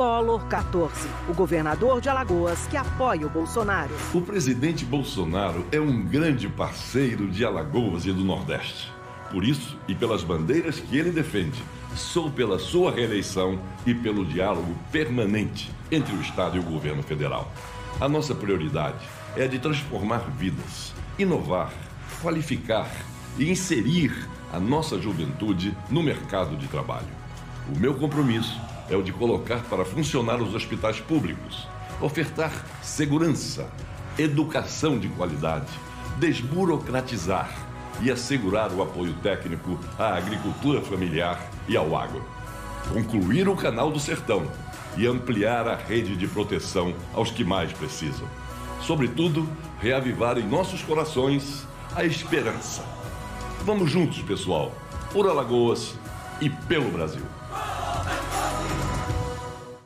Collor 14, o governador de Alagoas que apoia o Bolsonaro. O presidente Bolsonaro é um grande parceiro de Alagoas e do Nordeste. Por isso e pelas bandeiras que ele defende, sou pela sua reeleição e pelo diálogo permanente entre o Estado e o governo federal. A nossa prioridade é a de transformar vidas, inovar, qualificar e inserir a nossa juventude no mercado de trabalho. O meu compromisso é o de colocar para funcionar os hospitais públicos, ofertar segurança, educação de qualidade, desburocratizar e assegurar o apoio técnico à agricultura familiar e ao agro. Concluir o Canal do Sertão e ampliar a rede de proteção aos que mais precisam. Sobretudo, reavivar em nossos corações a esperança. Vamos juntos, pessoal, por Alagoas e pelo Brasil.